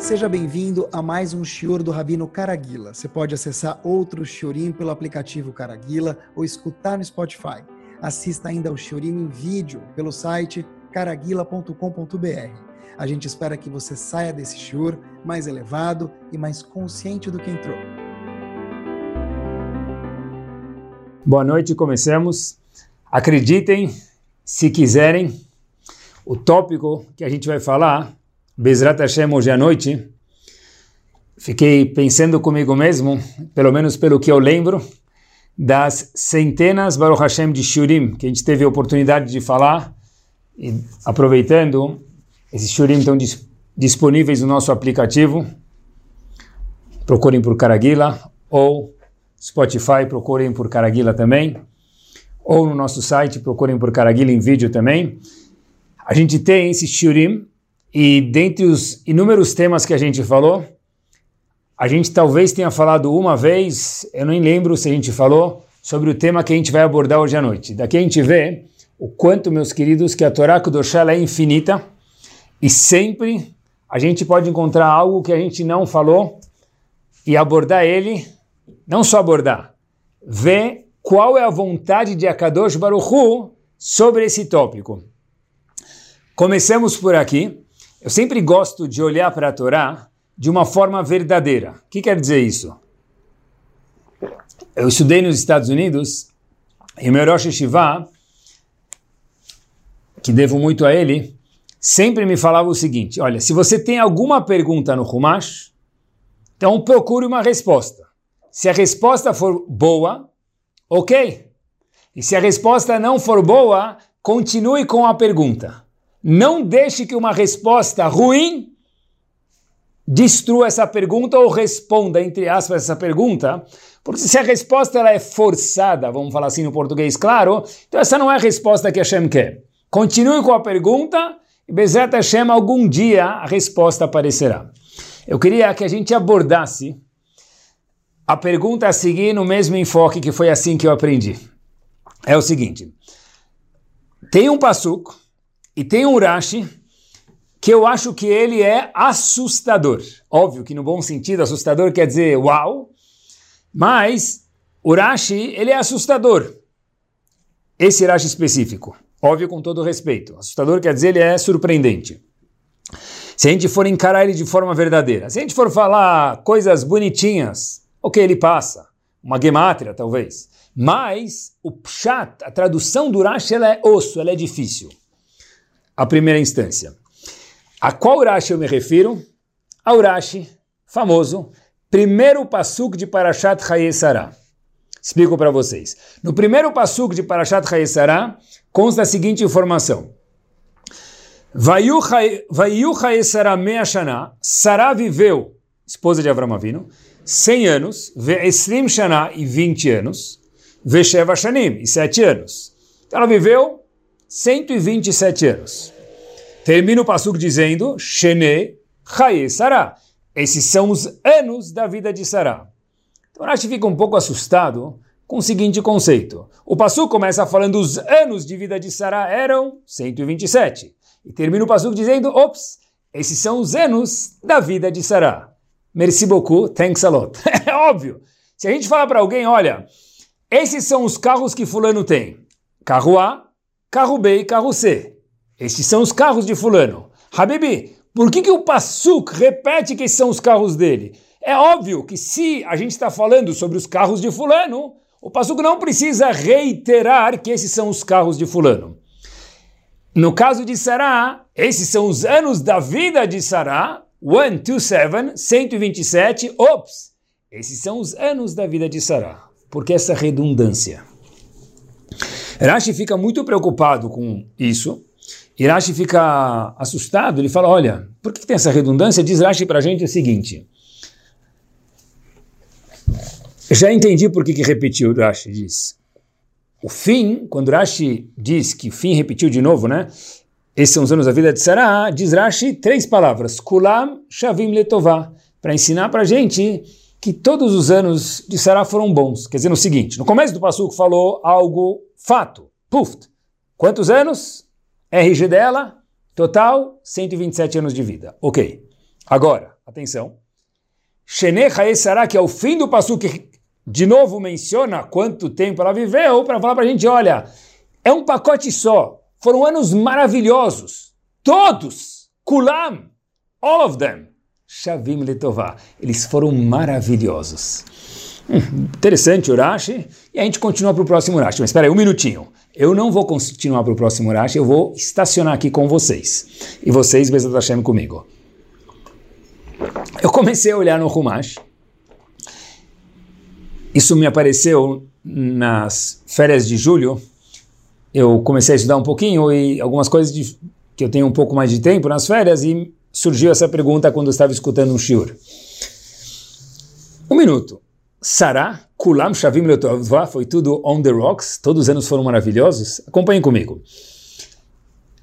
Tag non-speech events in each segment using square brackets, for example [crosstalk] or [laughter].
Seja bem-vindo a mais um Shior do Rabino Caraguila. Você pode acessar outro Shiorim pelo aplicativo Caraguila ou escutar no Spotify. Assista ainda ao Shiorim em vídeo pelo site caraguila.com.br. A gente espera que você saia desse Shior mais elevado e mais consciente do que entrou. Boa noite, comecemos. Acreditem, se quiserem, o tópico que a gente vai falar Bezrat Hashem hoje à noite, fiquei pensando comigo mesmo, pelo menos pelo que eu lembro, das centenas Baruch Hashem de Shurim que a gente teve a oportunidade de falar, e aproveitando, esses Shurim estão dis disponíveis no nosso aplicativo, procurem por Caraguila, ou Spotify, procurem por Caraguila também, ou no nosso site, procurem por Caraguila em vídeo também. A gente tem esses Shurim e dentre os inúmeros temas que a gente falou, a gente talvez tenha falado uma vez, eu nem lembro se a gente falou, sobre o tema que a gente vai abordar hoje à noite. Daqui a gente vê o quanto, meus queridos, que a Torá Kudoshá é infinita e sempre a gente pode encontrar algo que a gente não falou e abordar ele, não só abordar, ver qual é a vontade de Akadosh Baruch Hu sobre esse tópico. Comecemos por aqui. Eu sempre gosto de olhar para a Torá de uma forma verdadeira. O que quer dizer isso? Eu estudei nos Estados Unidos e meu Rosh Hashivá, que devo muito a ele, sempre me falava o seguinte, olha, se você tem alguma pergunta no Humash, então procure uma resposta. Se a resposta for boa, ok. E se a resposta não for boa, continue com a pergunta. Não deixe que uma resposta ruim destrua essa pergunta ou responda, entre aspas, essa pergunta, porque se a resposta ela é forçada, vamos falar assim no português claro, então essa não é a resposta que Hashem quer. Continue com a pergunta e Bezerra Hashem, algum dia a resposta aparecerá. Eu queria que a gente abordasse a pergunta a seguir no mesmo enfoque que foi assim que eu aprendi. É o seguinte, tem um passuco e tem um Rashi que eu acho que ele é assustador. Óbvio que no bom sentido, assustador quer dizer uau, mas o Rashi, ele é assustador. Esse Rashi específico. Óbvio com todo respeito. Assustador quer dizer ele é surpreendente. Se a gente for encarar ele de forma verdadeira, se a gente for falar coisas bonitinhas, ok, ele passa. Uma gemátria, talvez. Mas o pshat, a tradução do Rashi, ela é osso, ela é difícil a primeira instância. A qual Urashi eu me refiro? A Urashi, famoso, primeiro pasuk de Parashat Hayesara. Explico para vocês. No primeiro pasuk de Parashat Hayesara, consta a seguinte informação. Vaiu Hayesara meashana, Sara viveu, esposa de Avram Avinu, 100 anos, Ve'esrim shana e 20 anos, Ve'sheva shanim e 7 anos. Ela viveu 127 anos. Termina o Passuk dizendo, Shene Chaye Sarah. Esses são os anos da vida de Sarah. Então Rashi fica um pouco assustado com o seguinte conceito. O Passuk começa falando os anos de vida de Sarah eram 127. E termina o Passuk dizendo, ops, esses são os anos da vida de Sarah. Merci beaucoup, thanks a lot. [laughs] é óbvio. Se a gente falar para alguém, olha, esses são os carros que fulano tem. Carro A, carro B e carro C. Estes são os carros de fulano. Habibi, por que, que o Passuk repete que são os carros dele? É óbvio que se a gente está falando sobre os carros de fulano, o Passuk não precisa reiterar que esses são os carros de fulano. No caso de Sará, esses são os anos da vida de Sará, 127, 127, ops, esses são os anos da vida de Sará. Por que essa redundância? Rashi fica muito preocupado com isso. E Rashi fica assustado. Ele fala: Olha, por que tem essa redundância? Diz Rashi para a gente o seguinte. Já entendi por que, que repetiu, Rashi diz. O fim, quando Rashi diz que o fim repetiu de novo, né? Esses são os anos da vida de Sarah, diz Rashi três palavras: Kulam Shavim Letová, para ensinar para a gente que todos os anos de Sarah foram bons. Quer dizer, no seguinte, no começo do Passuco falou algo fato, puft. Quantos anos? RG dela, total, 127 anos de vida. Ok. Agora, atenção. Shenecha Sará, que é o fim do passo que de novo menciona quanto tempo ela viveu, para falar para a gente, olha, é um pacote só. Foram anos maravilhosos. Todos. Kulam. All of them. Shavim Letová. Eles foram maravilhosos. Hum, interessante o Rashi. E a gente continua para o próximo Rashi. Mas espera aí, um minutinho. Eu não vou continuar para o próximo Rashi, eu vou estacionar aqui com vocês. E vocês, Bezat Hashem, comigo. Eu comecei a olhar no Humash. Isso me apareceu nas férias de julho. Eu comecei a estudar um pouquinho e algumas coisas de, que eu tenho um pouco mais de tempo nas férias e surgiu essa pergunta quando eu estava escutando um shiur. Um minuto. Sará, Kulam Shavim Letová, foi tudo on the rocks, todos os anos foram maravilhosos? Acompanhem comigo.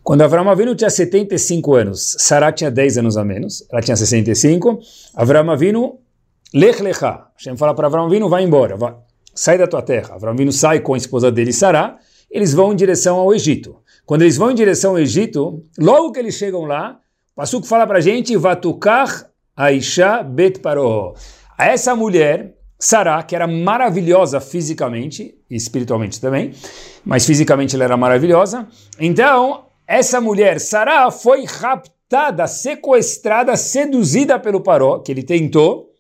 Quando Avram Avinu tinha 75 anos, Sará tinha 10 anos a menos, ela tinha 65, Avram Avinu, Lech Lecha, Hashem fala para Avram Avinu, vai embora, vai, sai da tua terra. Avram Avinu sai com a esposa dele, Sará, eles vão em direção ao Egito. Quando eles vão em direção ao Egito, logo que eles chegam lá, Passuco fala para a gente, Vatukar Aisha Bet Paro. Essa mulher Sará, que era maravilhosa fisicamente e espiritualmente também, mas fisicamente ela era maravilhosa. Então, essa mulher, Sará, foi raptada, sequestrada, seduzida pelo Paró, que ele tentou.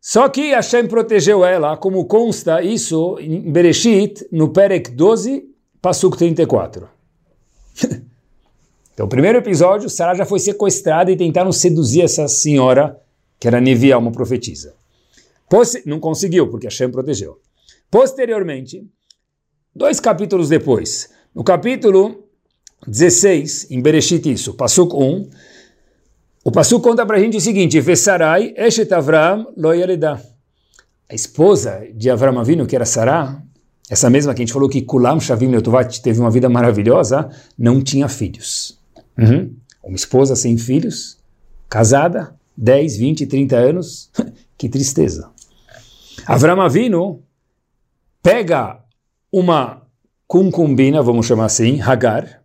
Só que Hashem protegeu ela, como consta isso em Bereshit, no Perek 12, Pasuk 34. [laughs] então, o primeiro episódio, Sará já foi sequestrada e tentaram seduzir essa senhora, que era Nevia, uma profetisa. Não conseguiu, porque Hashem protegeu. Posteriormente, dois capítulos depois, no capítulo 16, em Bereshit isso, Pasuk 1, o Pasuk conta para a gente o seguinte, Vesarai eshet Avram lo. A esposa de Avram Avinu, que era Sarah, essa mesma que a gente falou que Kulam Shavim Leotovat teve uma vida maravilhosa, não tinha filhos. Uhum. Uma esposa sem filhos, casada, 10, 20, 30 anos, [laughs] que tristeza. Avram Avinu pega uma concubina, vamos chamar assim, Hagar,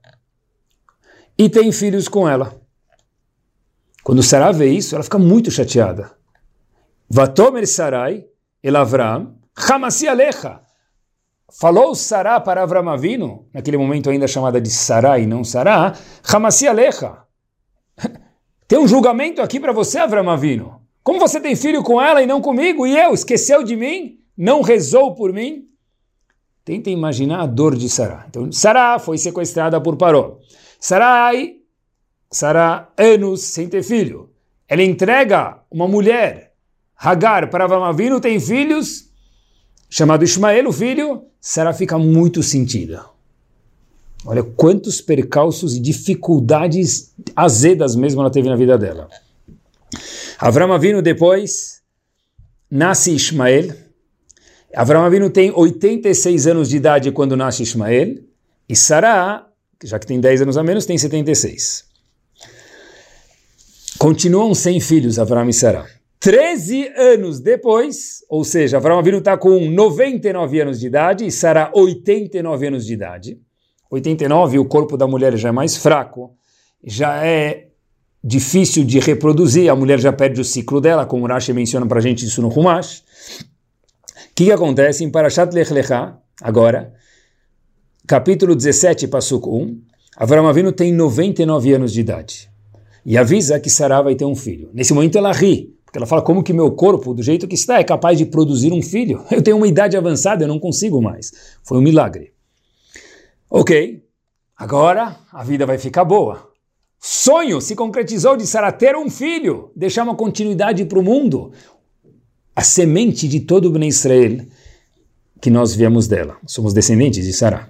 e tem filhos com ela. Quando Sarah vê isso, ela fica muito chateada. Vatomer Sarai, el Avram, Hamasi Alecha. Falou Sarah para Avram Avinu, naquele momento ainda chamada de Sarai, não Sarah, Hamasi Alecha. [laughs] Tem um julgamento aqui para você, Avram Avinu. Como você tem filho com ela e não comigo? E eu? Esqueceu de mim? Não rezou por mim? Tenta imaginar a dor de Sará. Então, Sará foi sequestrada por Paró. Sarai, Sará, anos sem ter filho. Ela entrega uma mulher, Hagar, para Avamavino, tem filhos, chamado Ismael, o filho. Sará fica muito sentida. Olha quantos percalços e dificuldades azedas mesmo ela teve na vida dela. Avram Avinu depois nasce Ismael. Avram Avinu tem 86 anos de idade quando nasce Ismael. E Sarah, já que tem 10 anos a menos, tem 76. Continuam sem filhos, Avram e Sarah. 13 anos depois, ou seja, Avram Avinu está com 99 anos de idade e Sarah 89 anos de idade. 89, o corpo da mulher já é mais fraco, já é difícil de reproduzir, a mulher já perde o ciclo dela, como Rashi menciona para a gente isso no Humash. O que, que acontece em Parashat Lech Lecha, agora, capítulo 17, Pasuk 1, Avram Avinu tem 99 anos de idade e avisa que Sarah vai ter um filho. Nesse momento ela ri, porque ela fala como que meu corpo, do jeito que está, é capaz de produzir um filho. [laughs] Eu tenho uma idade avançada, eu não consigo mais. Foi um milagre. Ok, agora a vida vai ficar boa sonho se concretizou de Sarah ter um filho, deixar uma continuidade para o mundo. A semente de todo o Bnei Israel que nós viemos dela. Somos descendentes de Sarah.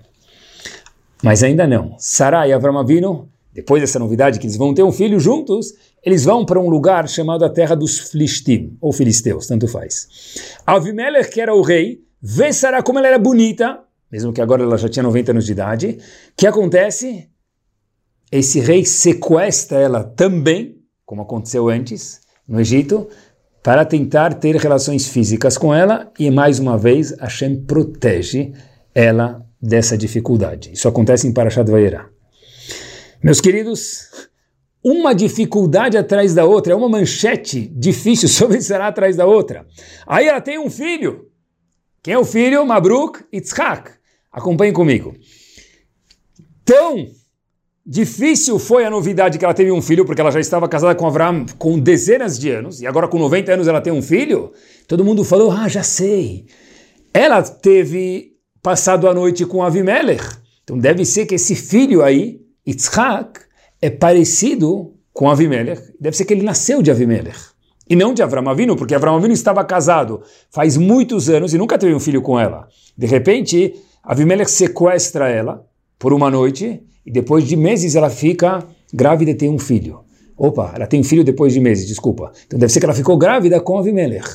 Mas ainda não. Sarah e Avram Avinu, depois dessa novidade que eles vão ter um filho juntos, eles vão para um lugar chamado a terra dos Flishtim, ou filisteus, tanto faz. Avimelech, que era o rei, vê Sarah como ela era bonita, mesmo que agora ela já tinha 90 anos de idade. O que acontece? esse rei sequestra ela também, como aconteceu antes no Egito, para tentar ter relações físicas com ela e mais uma vez Hashem protege ela dessa dificuldade. Isso acontece em Parashat Vayera. Meus queridos, uma dificuldade atrás da outra, é uma manchete difícil [laughs] sobre Sarah atrás da outra. Aí ela tem um filho. Quem é o filho? Mabruk Yitzhak. Acompanhe comigo. Tão difícil foi a novidade que ela teve um filho, porque ela já estava casada com Abraão com dezenas de anos, e agora com 90 anos ela tem um filho. Todo mundo falou: Ah, já sei. Ela teve passado a noite com Avimelech. Então deve ser que esse filho aí, Yitzhak, é parecido com Avimelech. Deve ser que ele nasceu de Avimelech. E não de Avram Avinu, porque Avram Avinu estava casado faz muitos anos e nunca teve um filho com ela. De repente, Avimelech sequestra ela por uma noite e depois de meses ela fica grávida e tem um filho. Opa, ela tem um filho depois de meses, desculpa. Então deve ser que ela ficou grávida com Avimelech.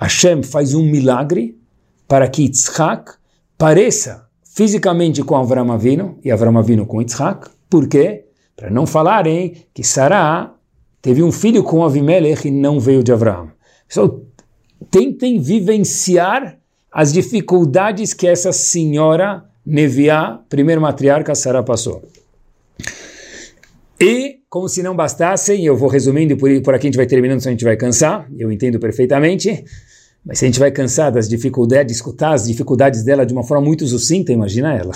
Hashem faz um milagre para que Yitzhak pareça fisicamente com Avram Avinu e Avram Avinu com Yitzhak. Por quê? Para não falarem que Sará teve um filho com Avimelech e não veio de Abraão. Pessoal, tentem vivenciar as dificuldades que essa senhora Neviá, primeira matriarca, Sará passou. E, como se não bastassem, eu vou resumindo, por, por aqui a gente vai terminando, senão a gente vai cansar, eu entendo perfeitamente, mas se a gente vai cansar das dificuldades, de escutar as dificuldades dela de uma forma muito sucinta, imagina ela.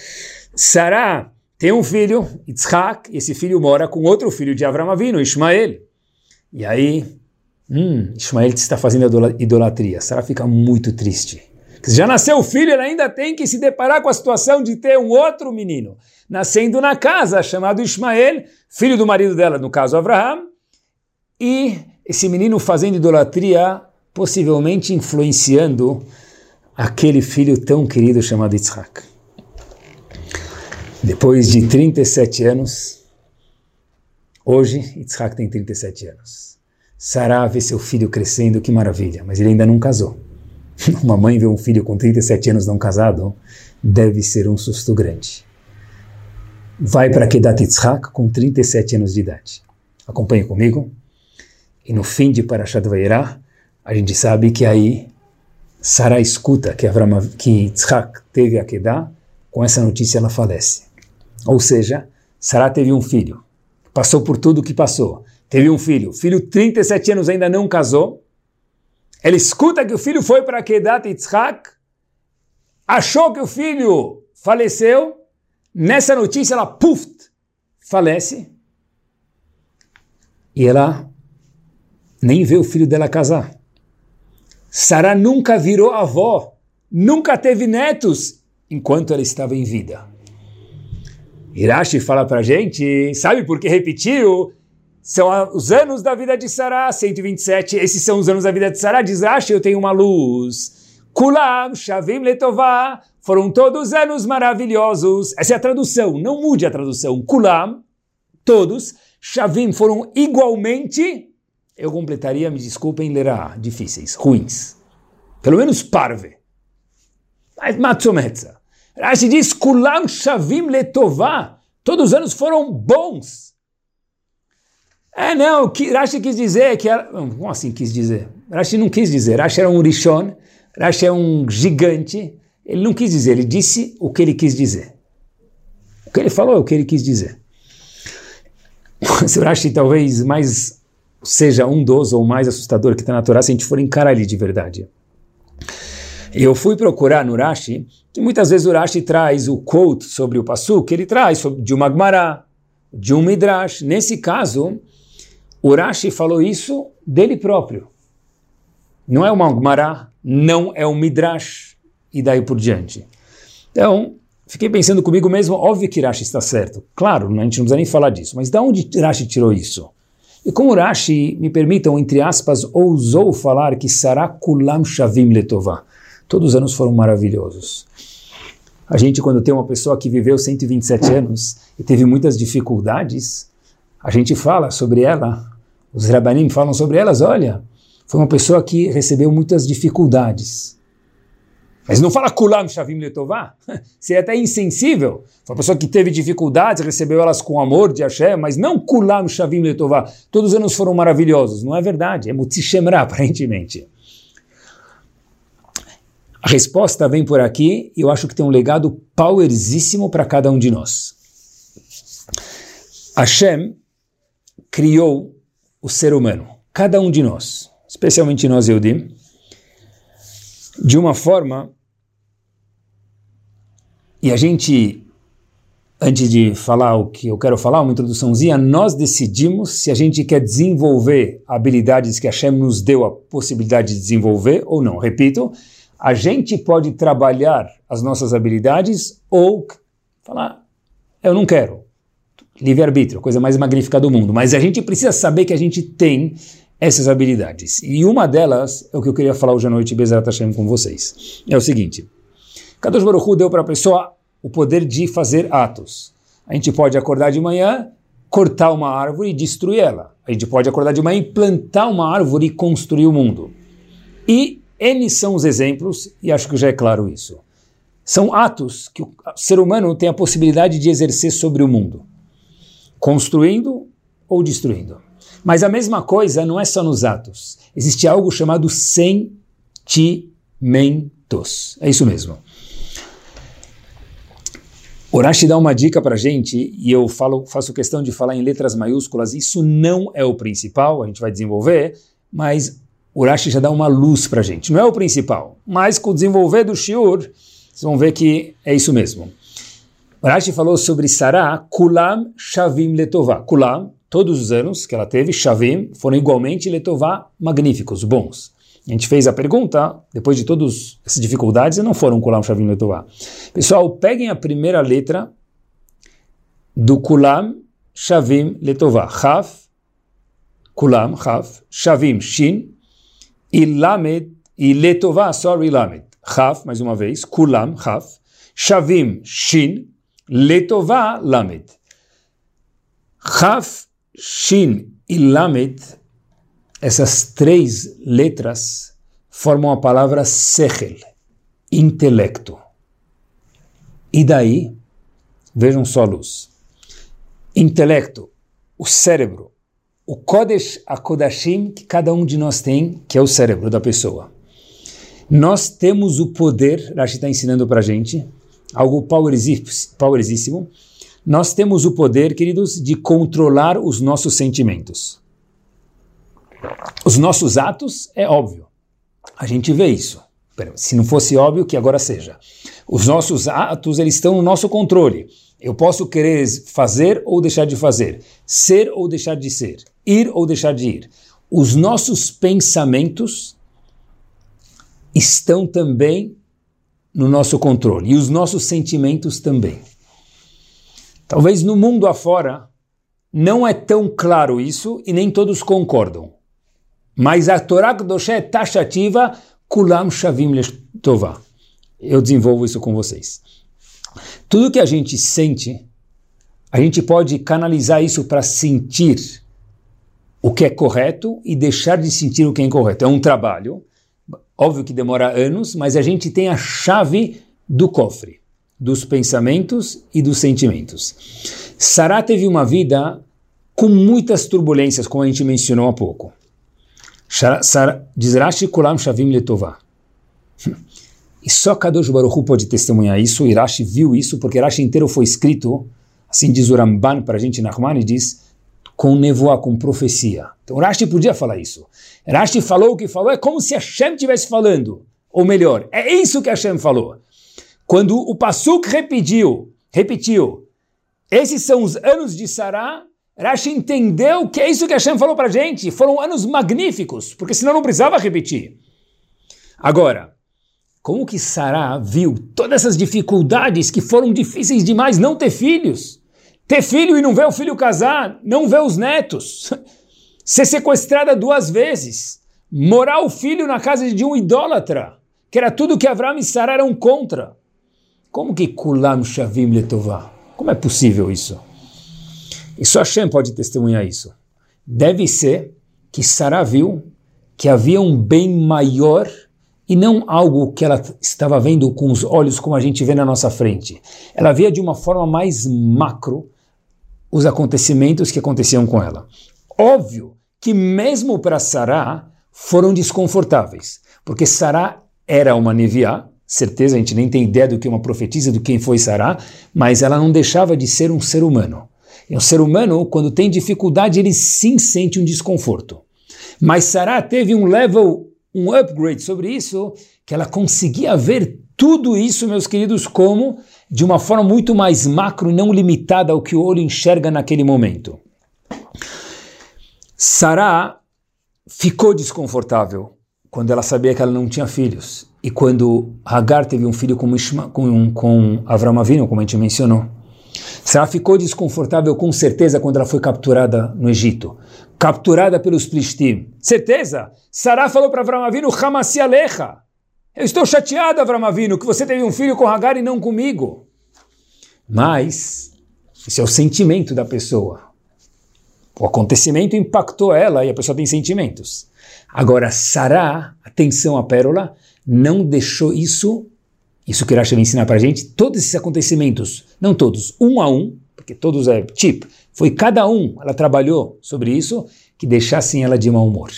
[laughs] Sará tem um filho, Yitzhak, e esse filho mora com outro filho de Avram Avinu, Ismael. E aí, hum, Ismael está fazendo idolatria. Sarah fica muito triste. Já nasceu o filho, ele ainda tem que se deparar com a situação de ter um outro menino nascendo na casa, chamado Ismael, filho do marido dela, no caso Abraham, e esse menino fazendo idolatria, possivelmente influenciando aquele filho tão querido chamado Yitzhak. Depois de 37 anos, hoje Yitzhak tem 37 anos. Sarah vê seu filho crescendo, que maravilha, mas ele ainda não casou. [laughs] Uma mãe vê um filho com 37 anos não casado, deve ser um susto grande. Vai para Kedat Yitzhak com 37 anos de idade. Acompanhe comigo. E no fim de Parashat Vayera, a gente sabe que aí Sarah escuta que, Avram, que Yitzhak teve a Kedah, com essa notícia ela falece. Ou seja, Sará teve um filho, passou por tudo o que passou, teve um filho, filho 37 anos ainda não casou, ela escuta que o filho foi para Kedat Yitzhak, achou que o filho faleceu, nessa notícia ela, puf, falece, e ela nem vê o filho dela casar. Sarah nunca virou avó, nunca teve netos enquanto ela estava em vida. Hirashi fala para gente, sabe por que repetiu? São os anos da vida de Sarah, 127. Esses são os anos da vida de Sarah. Diz Rashi, eu tenho uma luz. Kulam, Shavim Letová. Foram todos anos maravilhosos. Essa é a tradução, não mude a tradução. Kulam, todos. Shavim foram igualmente. Eu completaria, me desculpem, lerá, difíceis, ruins. Pelo menos parve. Mas matzometza. Rashi diz, Kulam Shavim Letová. Todos os anos foram bons. É, não, o que Rashi quis dizer que era... Como assim quis dizer? Rashi não quis dizer. Rashi era um Rishon, Rashi é um gigante. Ele não quis dizer, ele disse o que ele quis dizer. O que ele falou é o que ele quis dizer. [laughs] Se o Rashi talvez mais seja um dos ou mais assustador que está na Torá, se a gente for encarar ele de verdade. Eu fui procurar no Rashi, que muitas vezes o Rashi traz o quote sobre o Passu, que ele traz de uma Gemara, de um Midrash. Nesse caso, o Rashi falou isso dele próprio. Não é uma Gemara, não é um Midrash, e daí por diante. Então, fiquei pensando comigo mesmo, óbvio que Rashi está certo. Claro, a gente não precisa nem falar disso, mas de onde Rashi tirou isso? E como Rashi, me permitam, entre aspas, ousou falar que Sarah kulam shavim letovah Todos os anos foram maravilhosos. A gente, quando tem uma pessoa que viveu 127 anos e teve muitas dificuldades, a gente fala sobre ela, os rabanim falam sobre elas, olha, foi uma pessoa que recebeu muitas dificuldades. Mas não fala kulam shavim letová, [laughs] seria até insensível. Foi uma pessoa que teve dificuldades, recebeu elas com amor de Hashem, mas não kulam shavim letová. Todos os anos foram maravilhosos. Não é verdade, é mutzishemra, [laughs] aparentemente. A resposta vem por aqui e eu acho que tem um legado powerzíssimo para cada um de nós. Hashem criou o ser humano, cada um de nós, especialmente nós, Eudim, de uma forma. E a gente, antes de falar o que eu quero falar, uma introduçãozinha, nós decidimos se a gente quer desenvolver habilidades que a Hashem nos deu a possibilidade de desenvolver ou não. Repito, a gente pode trabalhar as nossas habilidades ou falar, eu não quero. Livre-arbítrio, coisa mais magnífica do mundo. Mas a gente precisa saber que a gente tem essas habilidades. E uma delas é o que eu queria falar hoje à noite, Bezerra Hashem, com vocês. É o seguinte, Kadosh Baruch Hu deu para a pessoa o poder de fazer atos. A gente pode acordar de manhã, cortar uma árvore e destruir ela. A gente pode acordar de manhã e plantar uma árvore e construir o mundo. E N são os exemplos, e acho que já é claro isso. São atos que o ser humano tem a possibilidade de exercer sobre o mundo, construindo ou destruindo. Mas a mesma coisa não é só nos atos. Existe algo chamado sentimentos. É isso mesmo. Urashi dá uma dica para gente, e eu falo, faço questão de falar em letras maiúsculas, isso não é o principal, a gente vai desenvolver, mas Urashi já dá uma luz para a gente. Não é o principal, mas com o desenvolver do Shiur, vocês vão ver que é isso mesmo. Urashi falou sobre Sarah, Kulam Shavim Letová. Kulam todos os anos que ela teve, Shavim, foram igualmente Letová magníficos, bons. A gente fez a pergunta, depois de todas essas dificuldades, não foram Kulam Shavim Letová. Pessoal, peguem a primeira letra do Kulam Shavim Letová. Chaf, Kulam, Chaf, Shavim, Shin, Lamed, e Letová, sorry, Lamed. Chaf, mais uma vez, Kulam, Chaf, Shavim, Shin, Letová, Lamed. Chaf, Shin e Lamed, essas três letras formam a palavra Sechel, intelecto. E daí, vejam só a luz. Intelecto, o cérebro, o Kodesh Akodashim que cada um de nós tem, que é o cérebro da pessoa. Nós temos o poder, Rashi está ensinando para a gente, algo powerosíssimo, nós temos o poder, queridos, de controlar os nossos sentimentos. Os nossos atos é óbvio. A gente vê isso. Se não fosse óbvio, que agora seja. Os nossos atos, eles estão no nosso controle. Eu posso querer fazer ou deixar de fazer, ser ou deixar de ser, ir ou deixar de ir. Os nossos pensamentos estão também no nosso controle e os nossos sentimentos também. Talvez no mundo afora não é tão claro isso e nem todos concordam. Mas a Torá Kedoshá é taxativa, kulam shavim letová. Eu desenvolvo isso com vocês. Tudo que a gente sente, a gente pode canalizar isso para sentir o que é correto e deixar de sentir o que é incorreto. É um trabalho, óbvio que demora anos, mas a gente tem a chave do cofre dos pensamentos e dos sentimentos. Sará teve uma vida com muitas turbulências, como a gente mencionou há pouco. Diz Rashi Kulam Shavim Letová. E só Kadosh Baruch Hu pode testemunhar isso, e Rashi viu isso, porque Rashi inteiro foi escrito, assim diz o Ramban para a gente, Nachmani diz, com nevoa, com profecia. Então Rashi podia falar isso. Rashi falou o que falou, é como se Hashem estivesse falando. Ou melhor, é isso que Hashem falou. Quando o Passuk repetiu, repetiu, esses são os anos de Sará, Rashi entendeu que é isso que Hashem falou para gente. Foram anos magníficos, porque senão não precisava repetir. Agora, como que Sará viu todas essas dificuldades que foram difíceis demais não ter filhos? Ter filho e não ver o filho casar, não ver os netos, [laughs] ser sequestrada duas vezes, morar o filho na casa de um idólatra, que era tudo que Avram e Sará eram contra. Como que Kulam Shavim Letová? Como é possível isso? E só Hashem pode testemunhar isso. Deve ser que Sarah viu que havia um bem maior e não algo que ela estava vendo com os olhos como a gente vê na nossa frente. Ela via de uma forma mais macro os acontecimentos que aconteciam com ela. Óbvio que mesmo para Sarah foram desconfortáveis, porque Sarah era uma neviá, certeza, a gente nem tem ideia do que é uma profetisa, do quem foi Sará, mas ela não deixava de ser um ser humano. E o ser humano, quando tem dificuldade, ele sim sente um desconforto. Mas Sarah teve um level, um upgrade sobre isso, que ela conseguia ver tudo isso, meus queridos, como de uma forma muito mais macro e não limitada ao que o olho enxerga naquele momento. Sarah ficou desconfortável quando ela sabia que ela não tinha filhos e quando Hagar teve um filho com, Ishma, com, com Avram Avinu, como a gente mencionou. Sarah ficou desconfortável com certeza quando ela foi capturada no Egito, capturada pelos Plishtim. Certeza? Sarah falou para Avram Avinu, Hamasi Alecha. Eu estou chateada, Avram Avinu, que você teve um filho com Hagar e não comigo. Mas, esse é o sentimento da pessoa. O acontecimento impactou ela e a pessoa tem sentimentos. Agora, Sará, atenção à pérola, não deixou isso, isso que Rashi vai ensinar para a gente, todos esses acontecimentos, não todos, um a um, porque todos é chip, foi cada um, ela trabalhou sobre isso, que deixassem ela de mau humor.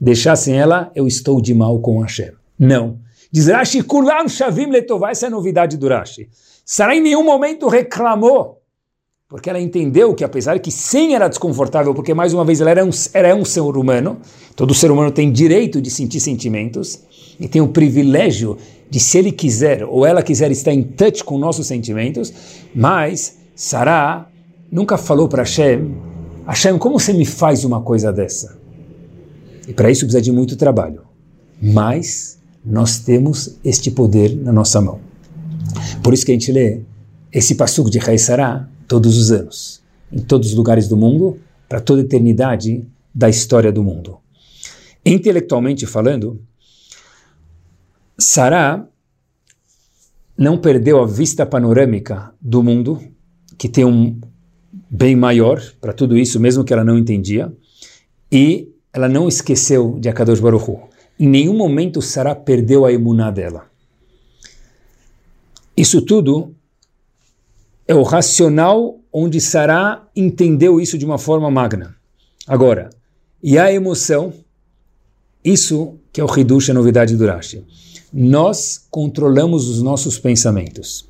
Deixassem ela, eu estou de mal com Hashem. Não. Diz Rashi, Kulam Shavim Letová, essa é a novidade do Rashi. Sará em nenhum momento reclamou porque ela entendeu que apesar que sim era desconfortável, porque mais uma vez ela era um, era um ser humano, todo ser humano tem direito de sentir sentimentos, e tem o privilégio de, se ele quiser ou ela quiser estar em touch com nossos sentimentos, mas Sarah nunca falou para Hashem, Hashem, como você me faz uma coisa dessa? E para isso precisa de muito trabalho. Mas nós temos este poder na nossa mão. Por isso que a gente lê esse passuco de Rei Sarah, todos os anos, em todos os lugares do mundo, para toda a eternidade da história do mundo. Intelectualmente falando, Sarah não perdeu a vista panorâmica do mundo, que tem um bem maior para tudo isso, mesmo que ela não entendia, e ela não esqueceu de Akadosh Baruch Hu. Em nenhum momento Sarah perdeu a emuná dela. Isso tudo é o racional onde Sará entendeu isso de uma forma magna. Agora, e a emoção, isso que é o Hidush, a novidade do Rashi. Nós controlamos os nossos pensamentos.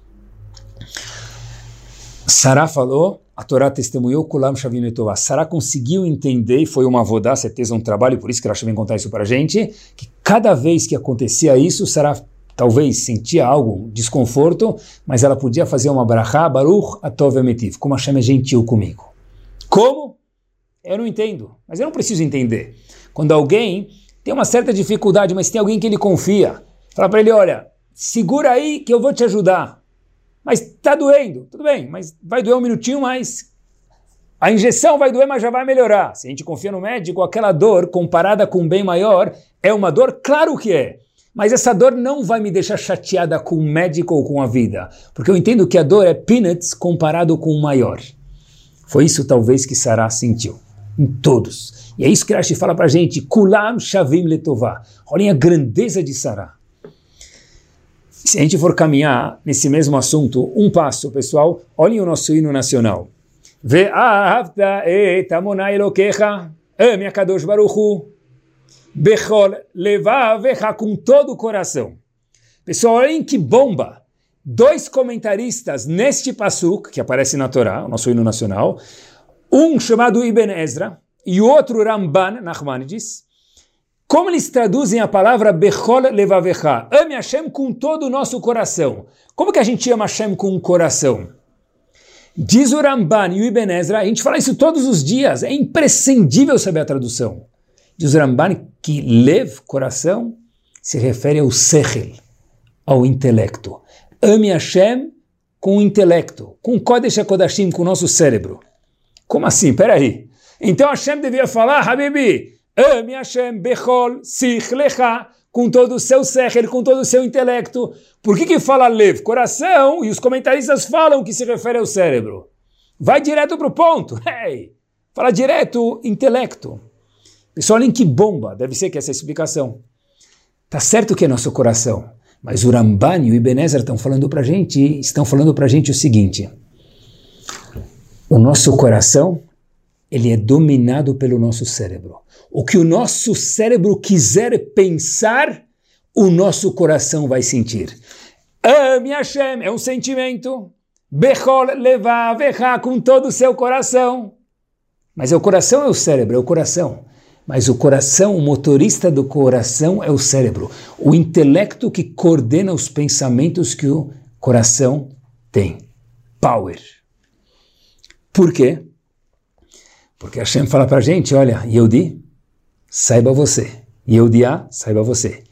Sará falou, a Torá testemunhou Kulam Shavim Letová. Sará conseguiu entender, e foi uma vodá, certeza um trabalho, por isso que Rashi vem contar isso para a gente, que cada vez que acontecia isso, Sará talvez sentia algo, desconforto, mas ela podia fazer uma brachá, baruch atov emetiv, como Hashem é gentil comigo. Como? Eu não entendo, mas eu não preciso entender. Quando alguém tem uma certa dificuldade, mas tem alguém que ele confia, fala para ele, olha, segura aí que eu vou te ajudar. Mas está doendo, tudo bem, mas vai doer um minutinho, mas a injeção vai doer, mas já vai melhorar. Se a gente confia no médico, aquela dor comparada com um bem maior é uma dor, claro que é. Mas essa dor não vai me deixar chateada com o médico ou com a vida, porque eu entendo que a dor é peanuts comparado com o maior. Foi isso talvez que Sarah sentiu, em todos. E é isso que Rashi fala para a gente, Kulam Shavim Letová. Olhem a grandeza de Sarah. Se a gente for caminhar nesse mesmo assunto, um passo, pessoal, olhem o nosso hino nacional. Ame a Kadosh Baruchu, Bechol levavecha com todo o coração. Pessoal, olhem que bomba! Dois comentaristas neste passuk, que aparece na Torá, o nosso hino nacional, um chamado Ibn Ezra e outro Ramban Nachmanides, como eles traduzem a palavra Bechol levavecha? Ame Hashem com todo o nosso coração. Como que a gente ama Hashem com o coração? Diz o Ramban e o Ibn Ezra, a gente fala isso todos os dias, é imprescindível saber a tradução. Diz o Ramban que lev, coração, se refere ao sechel, ao intelecto. Ame Hashem com o intelecto, com o Kodesh HaKodashim, com o nosso cérebro. Como assim? Peraí. Então Hashem devia falar, Habibi, ame Hashem bechol sich lecha, com todo o seu sechel, com todo o seu intelecto. Por que que fala lev, coração, e os comentaristas falam que se refere ao cérebro? Vai direto para o ponto. [laughs] Hey, fala direto intelecto. Pessoal, olhem que bomba, deve ser que essa é explicação. Tá certo que é nosso coração, mas o Ramban e o Ibn Ezra estão falando para gente, estão falando para gente o seguinte: o nosso coração ele é dominado pelo nosso cérebro. O que o nosso cérebro quiser pensar, o nosso coração vai sentir. Ame Hashem é um sentimento. Bechol levavecha com todo o seu coração. Mas o coração é o cérebro, é o coração. Mas o coração, o motorista do coração é o cérebro. O intelecto que coordena os pensamentos que o coração tem. Power. Por quê? Porque Hashem fala para a gente, olha, Yehudi, saiba você, Yehudiá, saiba você,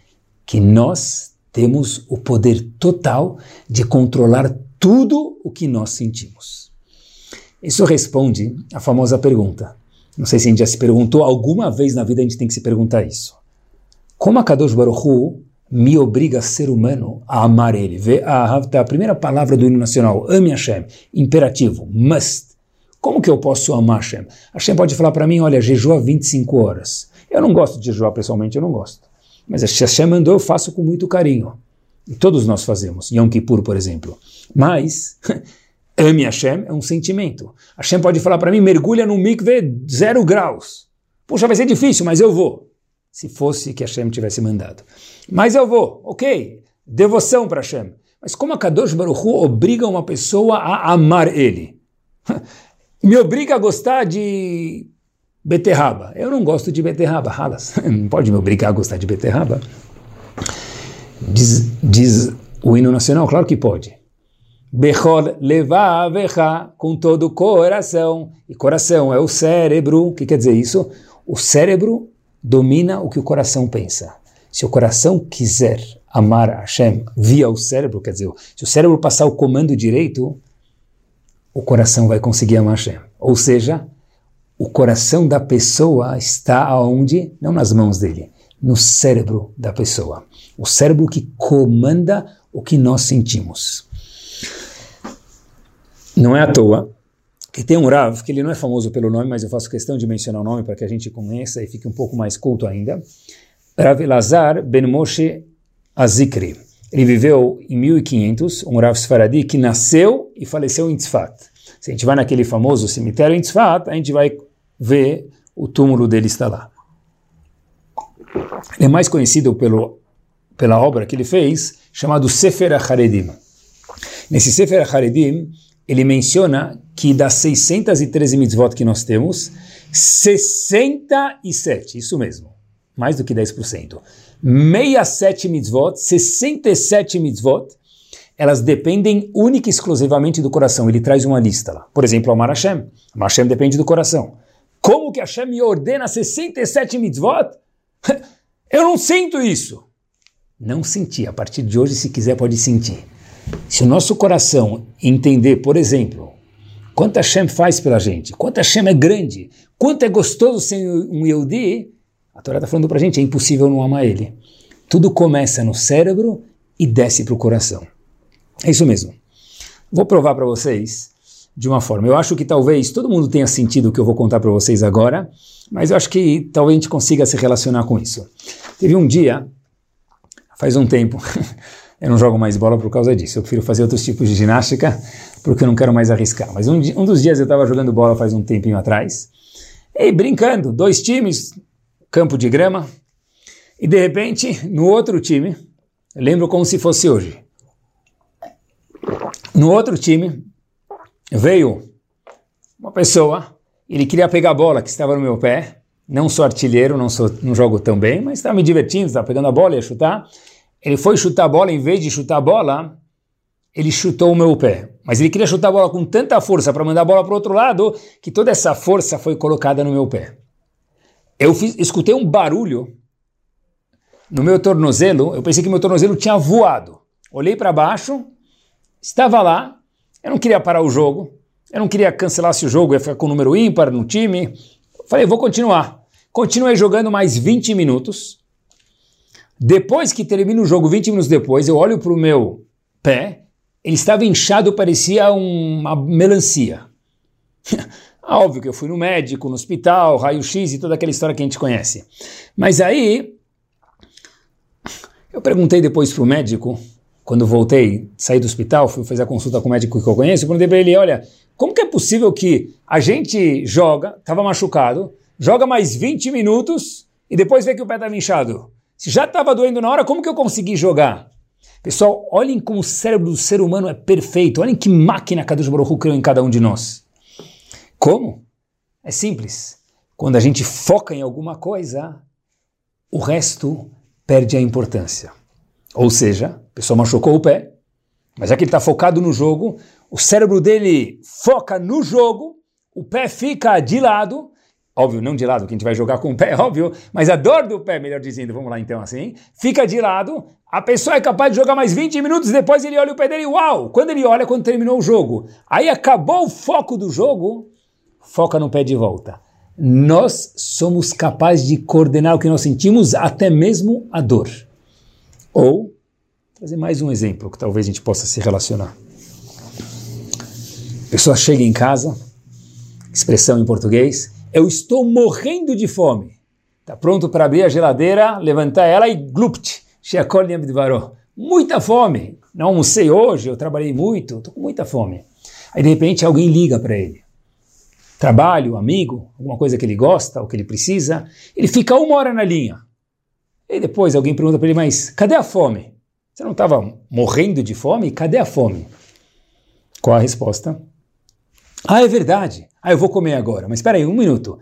que nós temos o poder total de controlar tudo o que nós sentimos. Isso responde à famosa pergunta. Não sei se a gente já se perguntou, alguma vez na vida a gente tem que se perguntar isso. Como a Kadosh Baruch Hu me obriga ser humano a amar ele? Vê a, a primeira palavra do hino nacional, ame Hashem, imperativo, must. Como que eu posso amar Hashem? Hashem pode falar para mim, olha, jejua 25 horas. Eu não gosto de jejuar pessoalmente, eu não gosto. Mas se Hashem mandou, eu faço com muito carinho. E todos nós fazemos, Yom Kippur, por exemplo. Mas, [laughs] ame Hashem é um sentimento. Hashem pode falar para mim, mergulha no mikve zero graus. Puxa, vai ser difícil, mas eu vou. Se fosse que Hashem tivesse mandado. Mas eu vou, ok. Devoção para Hashem. Mas como a Kadosh Baruch Hu obriga uma pessoa a amar ele? [laughs] Me obriga a gostar de beterraba. Eu não gosto de beterraba, ralas. [laughs] Não pode me obrigar a gostar de beterraba. Diz, diz o hino nacional, claro que pode. Bechol levavecha, com todo o coração. E coração é o cérebro. O que quer dizer isso? O cérebro domina o que o coração pensa. Se o coração quiser amar Hashem via o cérebro, quer dizer, se o cérebro passar o comando direito, o coração vai conseguir amar Hashem. Ou seja, o coração da pessoa está aonde? Não nas mãos dele, no cérebro da pessoa. O cérebro que comanda o que nós sentimos. Não é à toa que tem um Rav, que ele não é famoso pelo nome, mas eu faço questão de mencionar o nome para que a gente conheça e fique um pouco mais culto ainda. Rav Lazar Ben Moshe Azikri. Ele viveu em 1500, um Rav Sfaradi que nasceu e faleceu em Tzfat. Se a gente vai naquele famoso cemitério em Tzfat, a gente vai ver o túmulo dele está lá. Ele é mais conhecido pelo, pela obra que ele fez, chamado Sefer HaRedim. Nesse Sefer HaRedim, ele menciona que das 613 mitzvot que nós temos, 67, isso mesmo, mais do que 10%, 67 mitzvot, 67 mitzvot, elas dependem única e exclusivamente do coração. Ele traz uma lista lá. Por exemplo, Amar Hashem. Amar Hashem depende do coração. Como que Hashem me ordena 67 mitzvot? [laughs] Eu não sinto isso. Não sentir. A partir de hoje, se quiser, pode sentir. Se o nosso coração entender, por exemplo, quanto Hashem faz pela gente, quanto Hashem é grande, quanto é gostoso ser um Yehudi, a Torá está falando para a gente, é impossível não amar ele. Tudo começa no cérebro e desce para o coração. É isso mesmo. Vou provar para vocês de uma forma. Eu acho que talvez todo mundo tenha sentido o que eu vou contar para vocês agora, mas eu acho que talvez a gente consiga se relacionar com isso. Teve um dia, faz um tempo, [laughs] eu não jogo mais bola por causa disso, eu prefiro fazer outros tipos de ginástica porque eu não quero mais arriscar. Mas um, um dos dias eu estava jogando bola faz um tempinho atrás, e brincando, dois times, campo de grama, e de repente, no outro time, lembro como se fosse hoje, no outro time, veio uma pessoa, ele queria pegar a bola que estava no meu pé, não sou artilheiro, não, sou, não jogo tão bem, mas estava me divertindo, estava pegando a bola, ia chutar. Ele foi chutar a bola, em vez de chutar a bola, ele chutou o meu pé. Mas ele queria chutar a bola com tanta força para mandar a bola para o outro lado, que toda essa força foi colocada no meu pé. Eu fiz, escutei um barulho no meu tornozelo, eu pensei que meu tornozelo tinha voado. Olhei para baixo, estava lá, eu não queria parar o jogo, eu não queria cancelar se o jogo ia ficar com o número ímpar no time. Falei, vou continuar. Continuei jogando mais 20 minutos. Depois que termina o jogo, 20 minutos depois, eu olho para o meu pé, ele estava inchado, parecia uma melancia. [laughs] Óbvio que eu fui no médico, no hospital, raio-x e toda aquela história que a gente conhece. Mas aí, eu perguntei depois para o médico, quando voltei, saí do hospital, fui fazer a consulta com o médico que eu conheço, perguntei para ele, olha, como que é possível que a gente joga, estava machucado, joga mais 20 minutos e depois vê que o pé estava inchado? Se já estava doendo na hora, como que eu consegui jogar? Pessoal, olhem como o cérebro do ser humano é perfeito. Olhem que máquina Kadosh Baruch Hu criou em cada um de nós. Como? É simples. Quando a gente foca em alguma coisa, o resto perde a importância. Ou seja, a pessoa machucou o pé, mas já que ele está focado no jogo, o cérebro dele foca no jogo, o pé fica de lado, óbvio, não de lado, que a gente vai jogar com o pé, [laughs] óbvio, mas a dor do pé, melhor dizendo, vamos lá então assim, fica de lado, a pessoa é capaz de jogar mais 20 minutos, depois ele olha o pé dele, uau! Quando ele olha, quando terminou o jogo, aí acabou o foco do jogo, foca no pé de volta. Nós somos capazes de coordenar o que nós sentimos, até mesmo a dor. Ou, trazer mais um exemplo que talvez a gente possa se relacionar. A pessoa chega em casa, expressão em português, eu estou morrendo de fome. Está pronto para abrir a geladeira, levantar ela e glupt. Muita fome. Não almocei hoje, eu trabalhei muito, estou com muita fome. Aí de repente alguém liga para ele. Trabalho, amigo, alguma coisa que ele gosta ou que ele precisa. Ele fica uma hora na linha. E depois alguém pergunta para ele, mas cadê a fome? Você não estava morrendo de fome? Cadê a fome? Qual a resposta? Ah, é verdade. Ah, eu vou comer agora. Mas espera aí, um minuto.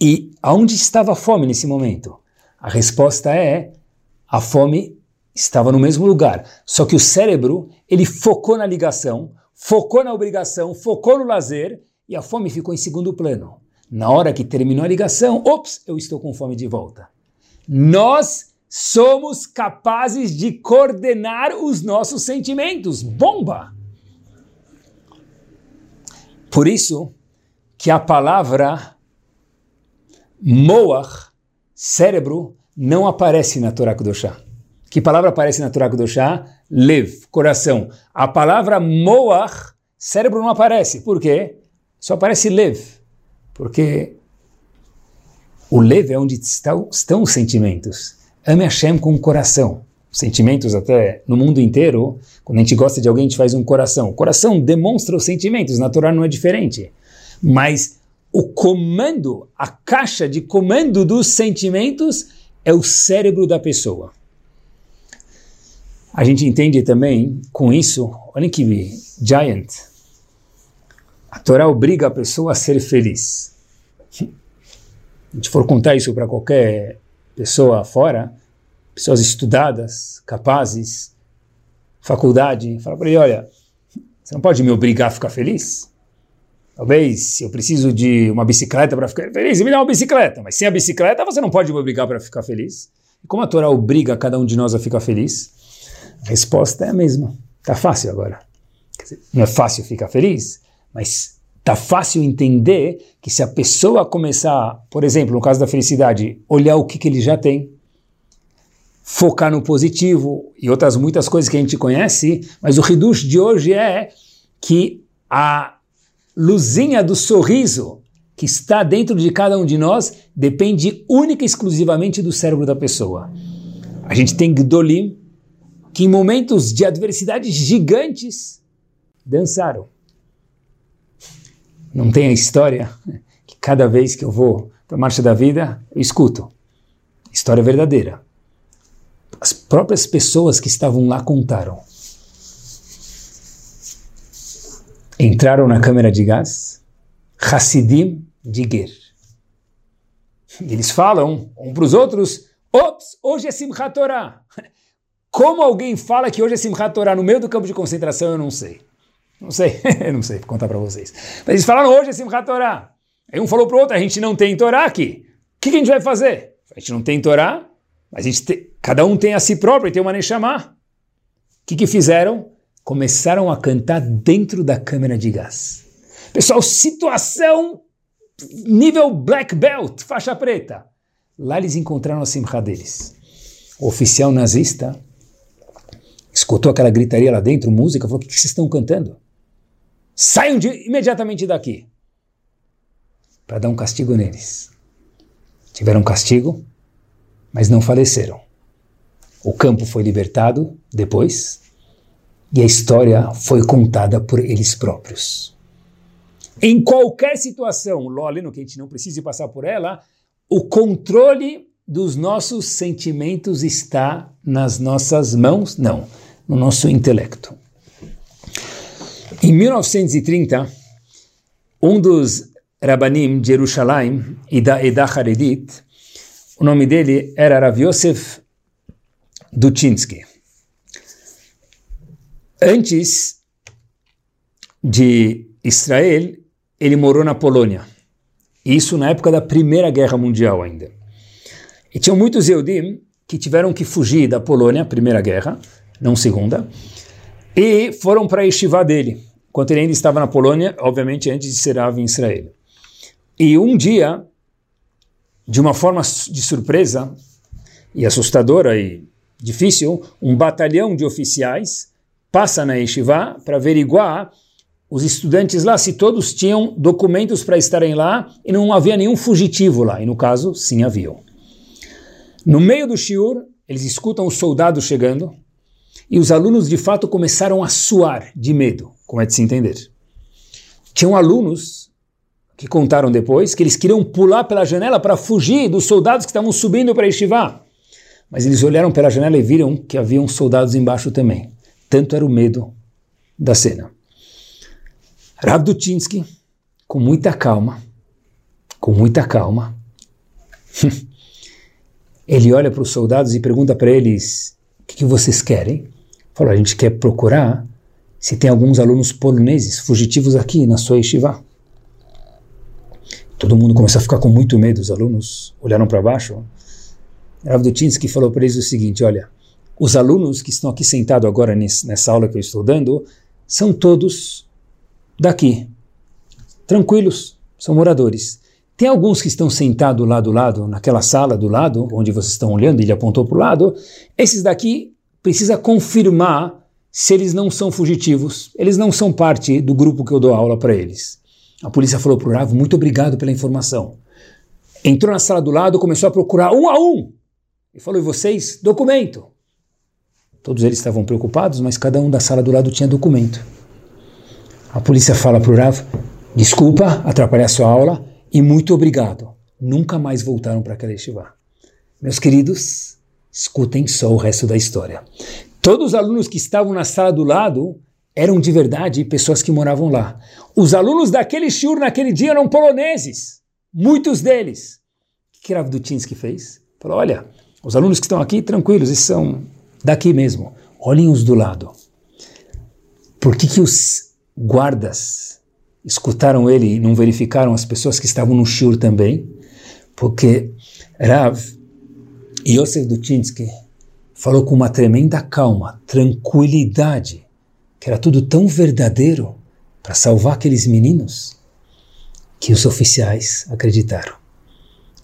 E aonde estava a fome nesse momento? A resposta é: a fome estava no mesmo lugar. Só que o cérebro, ele focou na ligação, focou na obrigação, focou no lazer e a fome ficou em segundo plano. Na hora que terminou a ligação, ops, eu estou com fome de volta. Nós somos capazes de coordenar os nossos sentimentos. Bomba! Por isso que a palavra moach, cérebro, não aparece na Torá Kudoshá. Que palavra aparece na Torá Kudoshá? Lev, coração. A palavra moach, cérebro, não aparece. Por quê? Só aparece lev. Porque o lev é onde estão, estão os sentimentos. Ame Hashem com o coração sentimentos até no mundo inteiro, quando a gente gosta de alguém, a gente faz um coração. O coração demonstra os sentimentos, natural não é diferente. Mas o comando, a caixa de comando dos sentimentos é o cérebro da pessoa. A gente entende também com isso, olhem que giant. A Torá obriga a pessoa a ser feliz. A gente for contar isso para qualquer pessoa fora, pessoas estudadas, capazes, faculdade, fala para ele, olha, você não pode me obrigar a ficar feliz? Talvez eu preciso de uma bicicleta para ficar feliz, me dá uma bicicleta, mas sem a bicicleta você não pode me obrigar para ficar feliz. E como a Torá obriga cada um de nós a ficar feliz? A resposta é a mesma. Tá fácil agora. Dizer, não é fácil ficar feliz, mas tá fácil entender que se a pessoa começar, por exemplo, no caso da felicidade, olhar o que, que ele já tem, focar no positivo e outras muitas coisas que a gente conhece, mas o Hidush de hoje é que a luzinha do sorriso que está dentro de cada um de nós depende única e exclusivamente do cérebro da pessoa. A gente tem Gdolim, que em momentos de adversidades gigantes dançaram. Não tem a história que cada vez que eu vou para a Marcha da Vida, eu escuto. História verdadeira as próprias pessoas que estavam lá contaram. Entraram na câmera de gás, Hassidim de Ger. Eles falam um para os outros, ops, hoje é Simchat Torah. Como alguém fala que hoje é Simchat Torah no meio do campo de concentração, eu não sei. Não sei, [laughs] não sei, contar para vocês. Mas eles falaram hoje é Simchat Torah. Aí um falou para o outro, a gente não tem Torá aqui. O que, que a gente vai fazer? A gente não tem Torá, mas a gente te, cada um tem a si próprio e tem uma Neshama. O que, que fizeram? Começaram a cantar dentro da câmera de gás. Pessoal, situação nível black belt, faixa preta. Lá eles encontraram a simcha deles. O oficial nazista escutou aquela gritaria lá dentro, música, falou: O que vocês estão cantando? Saiam de, imediatamente daqui. Para dar um castigo neles. Tiveram castigo, mas não faleceram. O campo foi libertado depois e a história foi contada por eles próprios. Em qualquer situação, Lolino, que a gente não precise passar por ela, o controle dos nossos sentimentos está nas nossas mãos? Não, no nosso intelecto. Em 1930, um dos Rabanim de Jerusalém e da Eda Haredit, o nome dele era Rav Yosef Duchinsky. Antes de Israel, ele morou na Polônia. Isso na época da Primeira Guerra Mundial ainda. E tinham muitos Eudim que tiveram que fugir da Polônia, Primeira Guerra, não Segunda, e foram para a Yeshiva dele, enquanto ele ainda estava na Polônia, obviamente antes de ser ave em Israel. E um dia, de uma forma de surpresa e assustadora e difícil, um batalhão de oficiais passa na Yeshiva para averiguar os estudantes lá se todos tinham documentos para estarem lá e não havia nenhum fugitivo lá. E no caso, sim haviam. No meio do shiur, eles escutam os soldados chegando e os alunos de fato começaram a suar de medo, como é de se entender. Tinham alunos que contaram depois que eles queriam pular pela janela para fugir dos soldados que estavam subindo para Estivá. Mas eles olharam pela janela e viram que haviam soldados embaixo também. Tanto era o medo da cena. Rav Dutinsky, com muita calma, com muita calma, [laughs] ele olha para os soldados e pergunta para eles: o que, que vocês querem? Falou: a gente quer procurar se tem alguns alunos poloneses fugitivos aqui na sua yeshiva. Todo mundo começou a ficar com muito medo, os alunos olharam para baixo. Rav Dutinsky falou para eles o seguinte: olha, os alunos que estão aqui sentados agora nessa aula que eu estou dando são todos daqui. Tranquilos, são moradores. Tem alguns que estão sentados lá do lado, naquela sala do lado, onde vocês estão olhando, ele apontou para o lado. Esses daqui precisa confirmar se eles não são fugitivos. Eles não são parte do grupo que eu dou aula para eles. A polícia falou para o Ravo, muito obrigado pela informação. Entrou na sala do lado, começou a procurar um a um. E falou, e vocês? Documento. Todos eles estavam preocupados, mas cada um da sala do lado tinha documento. A polícia fala para o Rav, desculpa atrapalhar sua aula e muito obrigado. Nunca mais voltaram para aquela yeshiva. Meus queridos, escutem só o resto da história. Todos os alunos que estavam na sala do lado eram de verdade pessoas que moravam lá. Os alunos daquele shiur naquele dia eram poloneses, muitos deles. O que Rav Dutinsky fez? Falou, olha, os alunos que estão aqui, tranquilos, eles são daqui mesmo. Olhem os do lado. Por que, que os guardas escutaram ele e não verificaram as pessoas que estavam no shur também, porque Rav Yosef Dutinsky falou com uma tremenda calma, tranquilidade, que era tudo tão verdadeiro para salvar aqueles meninos, que os oficiais acreditaram.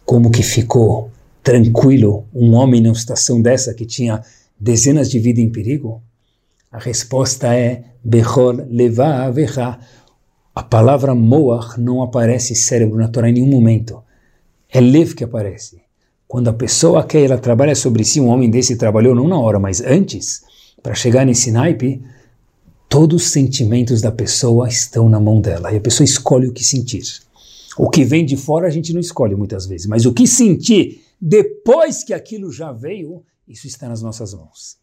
Como que ficou tranquilo um homem numa situação dessa que tinha dezenas de vidas em perigo? A resposta é Bechor leva avecha. A palavra moach não aparece cérebro na Torá em nenhum momento. É lev que aparece. Quando a pessoa quer, ela trabalha sobre si, um homem desse trabalhou não na hora, mas antes, para chegar nesse naipe, todos os sentimentos da pessoa estão na mão dela. E a pessoa escolhe o que sentir. O que vem de fora a gente não escolhe muitas vezes, mas o que sentir depois que aquilo já veio, isso está nas nossas mãos.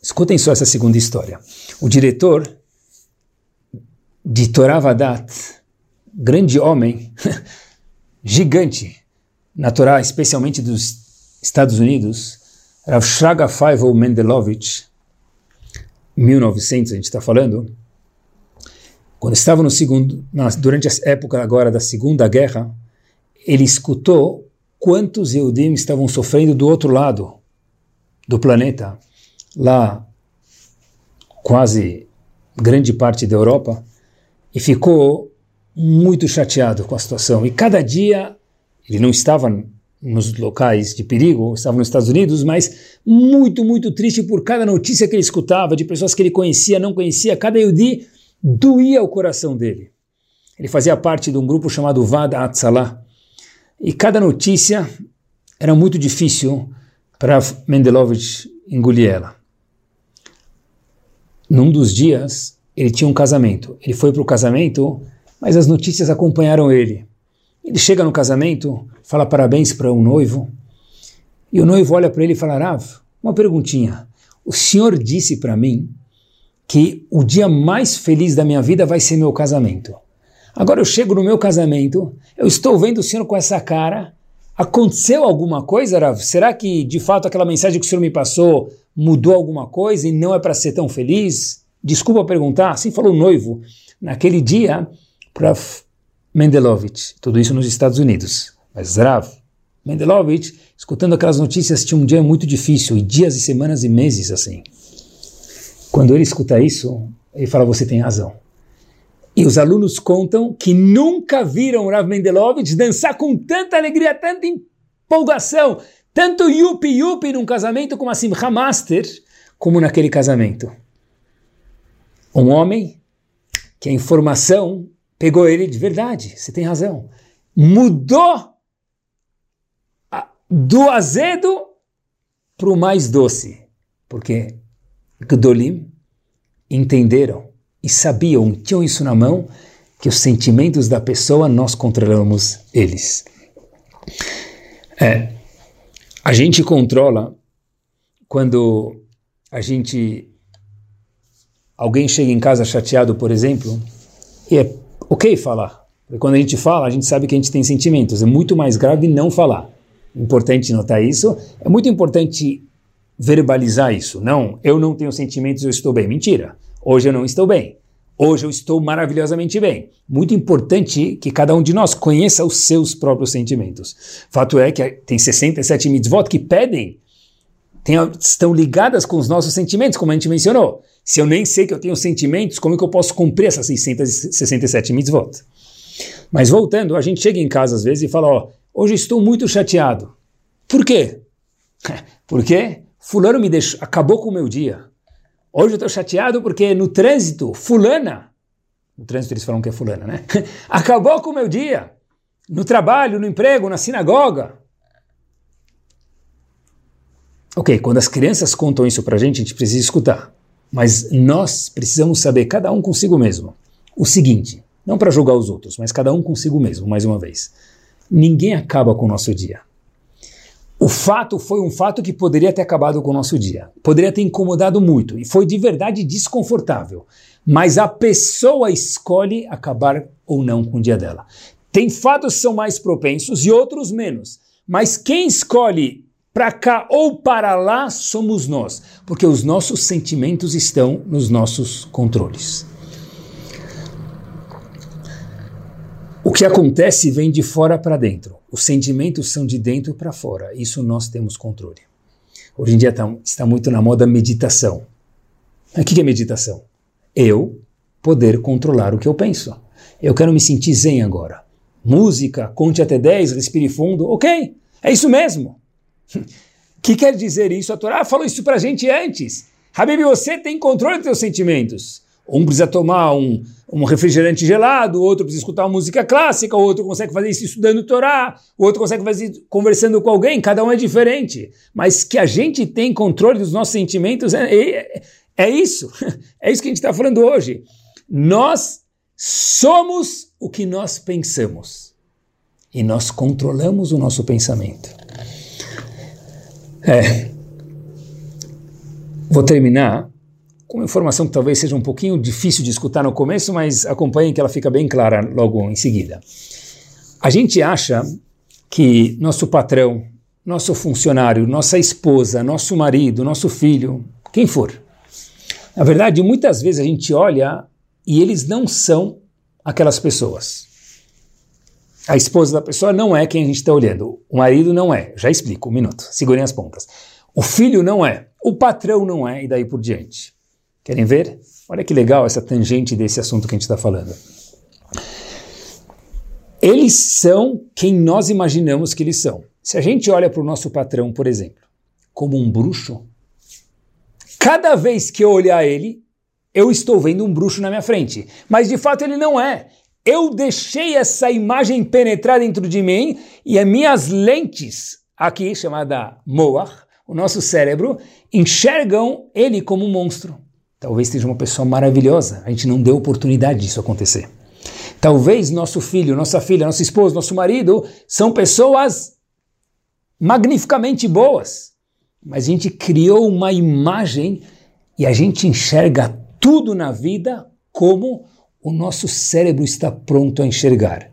Escutem só essa segunda história. O diretor de Toravadat, grande homem, [laughs] gigante na Torá, especialmente dos Estados Unidos, Rav Shraga Faivel Mendelovich, 1900 a gente está falando, quando estava no segundo, durante a época agora da Segunda Guerra, ele escutou quantos Eudim estavam sofrendo do outro lado do planeta lá quase grande parte da Europa e ficou muito chateado com a situação. E cada dia ele não estava nos locais de perigo, estava nos Estados Unidos, mas muito, muito triste por cada notícia que ele escutava de pessoas que ele conhecia, não conhecia, cada Yudi doía o coração dele. Ele fazia parte de um grupo chamado Vada Atzalah, e cada notícia era muito difícil para Mendelovich engolir ela num dos dias, ele tinha um casamento. Ele foi para o casamento, mas as notícias acompanharam ele. Ele chega no casamento, fala parabéns para um noivo, e o noivo olha para ele e fala: Rav, uma perguntinha. o senhor disse para mim que o dia mais feliz da minha vida vai ser meu casamento. Agora eu chego no meu casamento, eu estou vendo o senhor com essa cara. Aconteceu alguma coisa, Rav? Será que de fato aquela mensagem que o senhor me passou mudou alguma coisa e não é para ser tão feliz? Desculpa perguntar, assim falou o noivo naquele dia para Mendelovitch, tudo isso nos Estados Unidos. Mas Rav, Mendelovitch, escutando aquelas notícias, tinha um dia muito difícil, e dias e semanas e meses assim. Quando ele escuta isso, ele fala: Você tem razão. E os alunos contam que nunca viram Rav Mendelovitch dançar com tanta alegria, tanta empolgação, tanto yupi yupi num casamento como a Simcha Master, como naquele casamento. Um homem que a informação pegou ele de verdade, você tem razão. Mudou do azedo para o mais doce, porque Gdolim entenderam e sabiam, tinham isso na mão, que os sentimentos da pessoa nós controlamos eles. É, a gente controla quando a gente alguém chega em casa chateado, por exemplo, e é ok falar. Porque quando a gente fala, a gente sabe que a gente tem sentimentos. É muito mais grave não falar. Importante notar isso. É muito importante verbalizar isso. Não, eu não tenho sentimentos, eu estou bem. Mentira. Hoje eu não estou bem. Hoje eu estou maravilhosamente bem. Muito importante que cada um de nós conheça os seus próprios sentimentos. Fato é que tem 67 mitzvot que pedem, tem, estão ligadas com os nossos sentimentos, como a gente mencionou. Se eu nem sei que eu tenho sentimentos, como é que eu posso cumprir essas 667 mitzvot? Mas voltando, a gente chega em casa às vezes e fala, ó, hoje estou muito chateado. Por quê? [laughs] Porque fulano me deixou, acabou com o meu dia. Hoje eu estou chateado porque no trânsito, fulana, no trânsito eles falam que é fulana, né? [laughs] Acabou com o meu dia. No trabalho, no emprego, na sinagoga. Ok, quando as crianças contam isso para a gente, a gente precisa escutar. Mas nós precisamos saber, cada um consigo mesmo, o seguinte, não para julgar os outros, mas cada um consigo mesmo, mais uma vez. Ninguém acaba com o nosso dia. O fato foi um fato que poderia ter acabado com o nosso dia, poderia ter incomodado muito e foi de verdade desconfortável. Mas a pessoa escolhe acabar ou não com o dia dela. Tem fatos que são mais propensos e outros menos. Mas quem escolhe para cá ou para lá somos nós, porque os nossos sentimentos estão nos nossos controles. O que acontece vem de fora para dentro. Os sentimentos são de dentro para fora. Isso nós temos controle. Hoje em dia tá, está muito na moda meditação. O que é meditação? Eu poder controlar o que eu penso. Eu quero me sentir zen agora. Música, conte até 10, respire fundo. Ok, é isso mesmo. O [laughs] que quer dizer isso? A Torá falou isso para a gente antes. Habib, você tem controle dos seus sentimentos. Um precisa tomar um, um refrigerante gelado, outro precisa escutar uma música clássica, outro consegue fazer isso estudando Torá, outro consegue fazer conversando com alguém, cada um é diferente. Mas que a gente tem controle dos nossos sentimentos é, é, é isso. [laughs] É isso que a gente está falando hoje. Nós somos o que nós pensamos. E nós controlamos o nosso pensamento. É. Vou terminar com uma informação que talvez seja um pouquinho difícil de escutar no começo, mas acompanhem que ela fica bem clara logo em seguida. A gente acha que nosso patrão, nosso funcionário, nossa esposa, nosso marido, nosso filho, quem for, na verdade, muitas vezes a gente olha e eles não são aquelas pessoas. A esposa da pessoa não é quem a gente está olhando. O marido não é. Já explico, um minuto. Segurem as pontas. O filho não é. O patrão não é, e daí por diante. Querem ver? Olha que legal essa tangente desse assunto que a gente está falando. Eles são quem nós imaginamos que eles são. Se a gente olha para o nosso patrão, por exemplo, como um bruxo, cada vez que eu olhar ele, eu estou vendo um bruxo na minha frente. Mas de fato ele não é. Eu deixei essa imagem penetrar dentro de mim e as minhas lentes, aqui chamada Moach, o nosso cérebro, enxergam ele como um monstro. Talvez seja uma pessoa maravilhosa, a gente não deu oportunidade disso acontecer. Talvez nosso filho, nossa filha, nossa esposa, nosso marido são pessoas magnificamente boas. mas a gente criou uma imagem e a gente enxerga tudo na vida como o nosso cérebro está pronto a enxergar.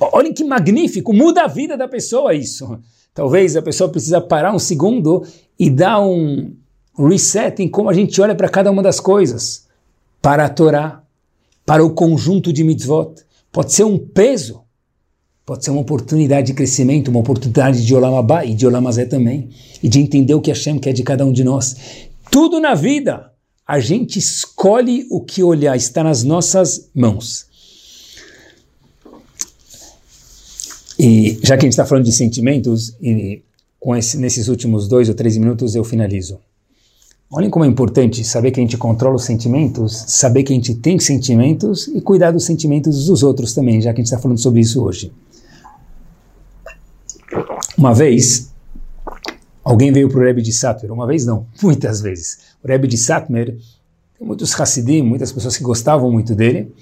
Olhem que magnífico, muda a vida da pessoa isso. Talvez a pessoa precisa parar um segundo e dar um reset em como a gente olha para cada uma das coisas. Para a Torá, para o conjunto de mitzvot. Pode ser um peso, pode ser uma oportunidade de crescimento, uma oportunidade de Olam e de Olam Azé também, e de entender o que Hashem quer de cada um de nós. Tudo na vida, a gente escolhe o que olhar, está nas nossas mãos. E já que a gente está falando de sentimentos, e com esse, nesses últimos dois ou três minutos eu finalizo. Olhem como é importante saber que a gente controla os sentimentos, saber que a gente tem sentimentos e cuidar dos sentimentos dos outros também, já que a gente está falando sobre isso hoje. Uma vez, alguém veio para o Rebbe de Satmer, uma vez não, [laughs] muitas vezes. O Rebbe de Satmer, tem muitos Hassidim, muitas pessoas que gostavam muito dele,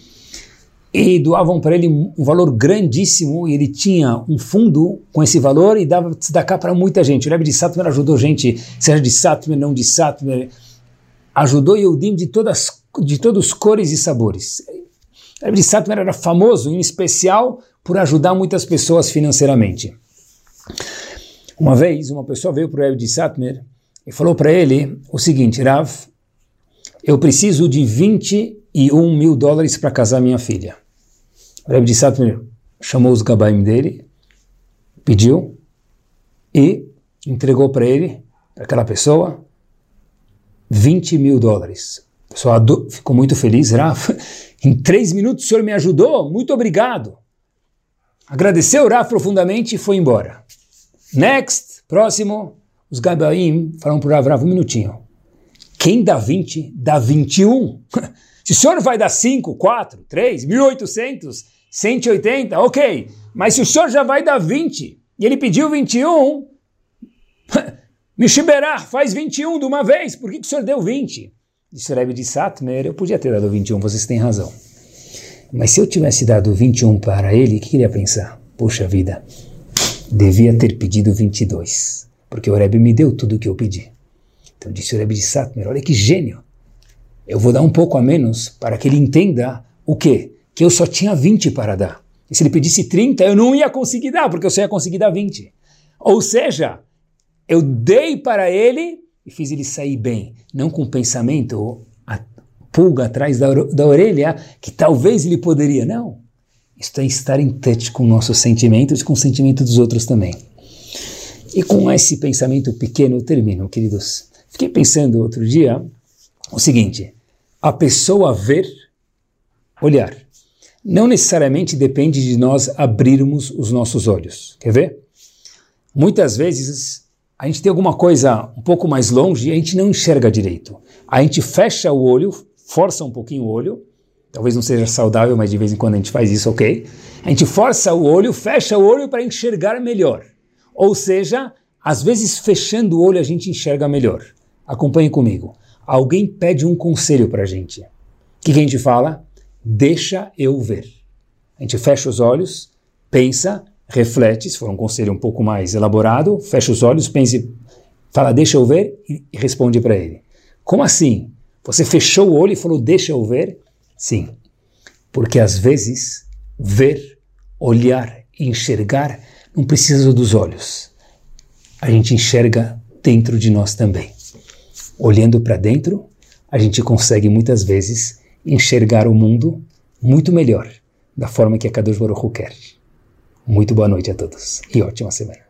e doavam para ele um valor grandíssimo, e ele tinha um fundo com esse valor e dava tzedakah para muita gente. O Rebbe de Satmer ajudou gente, seja de Satmer, não de Satmer, ajudou Yehudim de todas de todos os cores e sabores. O Rebbe de Satmer era famoso, em especial, por ajudar muitas pessoas financeiramente. Uma vez, uma pessoa veio para o de Satmer e falou para ele o seguinte, Rav, eu preciso de 21 mil dólares para casar minha filha. O Rebbe de Satmer chamou os gabaim dele, pediu e entregou para ele, para aquela pessoa, 20 mil dólares. A pessoa ficou muito feliz, Rafa. [laughs] Em três minutos o senhor me ajudou, muito obrigado. Agradeceu Rafa profundamente e foi embora. Next, próximo, os Gabaim falaram para o Rav, um minutinho. Quem dá 20, dá 21. [laughs] Se o senhor vai dar 5, 4, 3, 1.800, 180, ok. Mas se o senhor já vai dar 20 e ele pediu 21, [laughs] Mishiberah faz 21 de uma vez, por que, que o senhor deu 20? Disse Rebbe de Satmer, eu podia ter dado 21, vocês têm razão. Mas se eu tivesse dado 21 para ele, o que ele ia pensar? Puxa vida, devia ter pedido 22, porque o Rebbe me deu tudo o que eu pedi. Então disse o Rebbe de Satmer, olha que gênio. Eu vou dar um pouco a menos para que ele entenda o quê? Que eu só tinha 20 para dar. E se ele pedisse 30, eu não ia conseguir dar, porque eu só ia conseguir dar 20. Ou seja, eu dei para ele e fiz ele sair bem, não com pensamento, a pulga atrás da, da orelha, que talvez ele poderia. Não. Isso é estar em touch com nossos sentimentos e com o sentimento dos outros também. E com esse pensamento pequeno eu termino, queridos. Fiquei pensando outro dia o seguinte: a pessoa ver, olhar. Não necessariamente depende de nós abrirmos os nossos olhos. Quer ver? Muitas vezes a gente tem alguma coisa um pouco mais longe e a gente não enxerga direito. A gente fecha o olho, força um pouquinho o olho, talvez não seja saudável, mas de vez em quando a gente faz isso, ok? A gente força o olho, fecha o olho para enxergar melhor. Ou seja, às vezes fechando o olho a gente enxerga melhor. Acompanhe comigo. Alguém pede um conselho para a gente. O que, que a gente fala? Deixa eu ver. A gente fecha os olhos, pensa, reflete, se for um conselho um pouco mais elaborado, fecha os olhos, pense, fala, deixa eu ver e responde para ele. Como assim? Você fechou o olho e falou, deixa eu ver? Sim, porque às vezes ver, olhar enxergar não precisa dos olhos. A gente enxerga dentro de nós também olhando para dentro, a gente consegue muitas vezes enxergar o mundo muito melhor, da forma que a Kadosh Baruch quer. Muito boa noite a todos e ótima semana.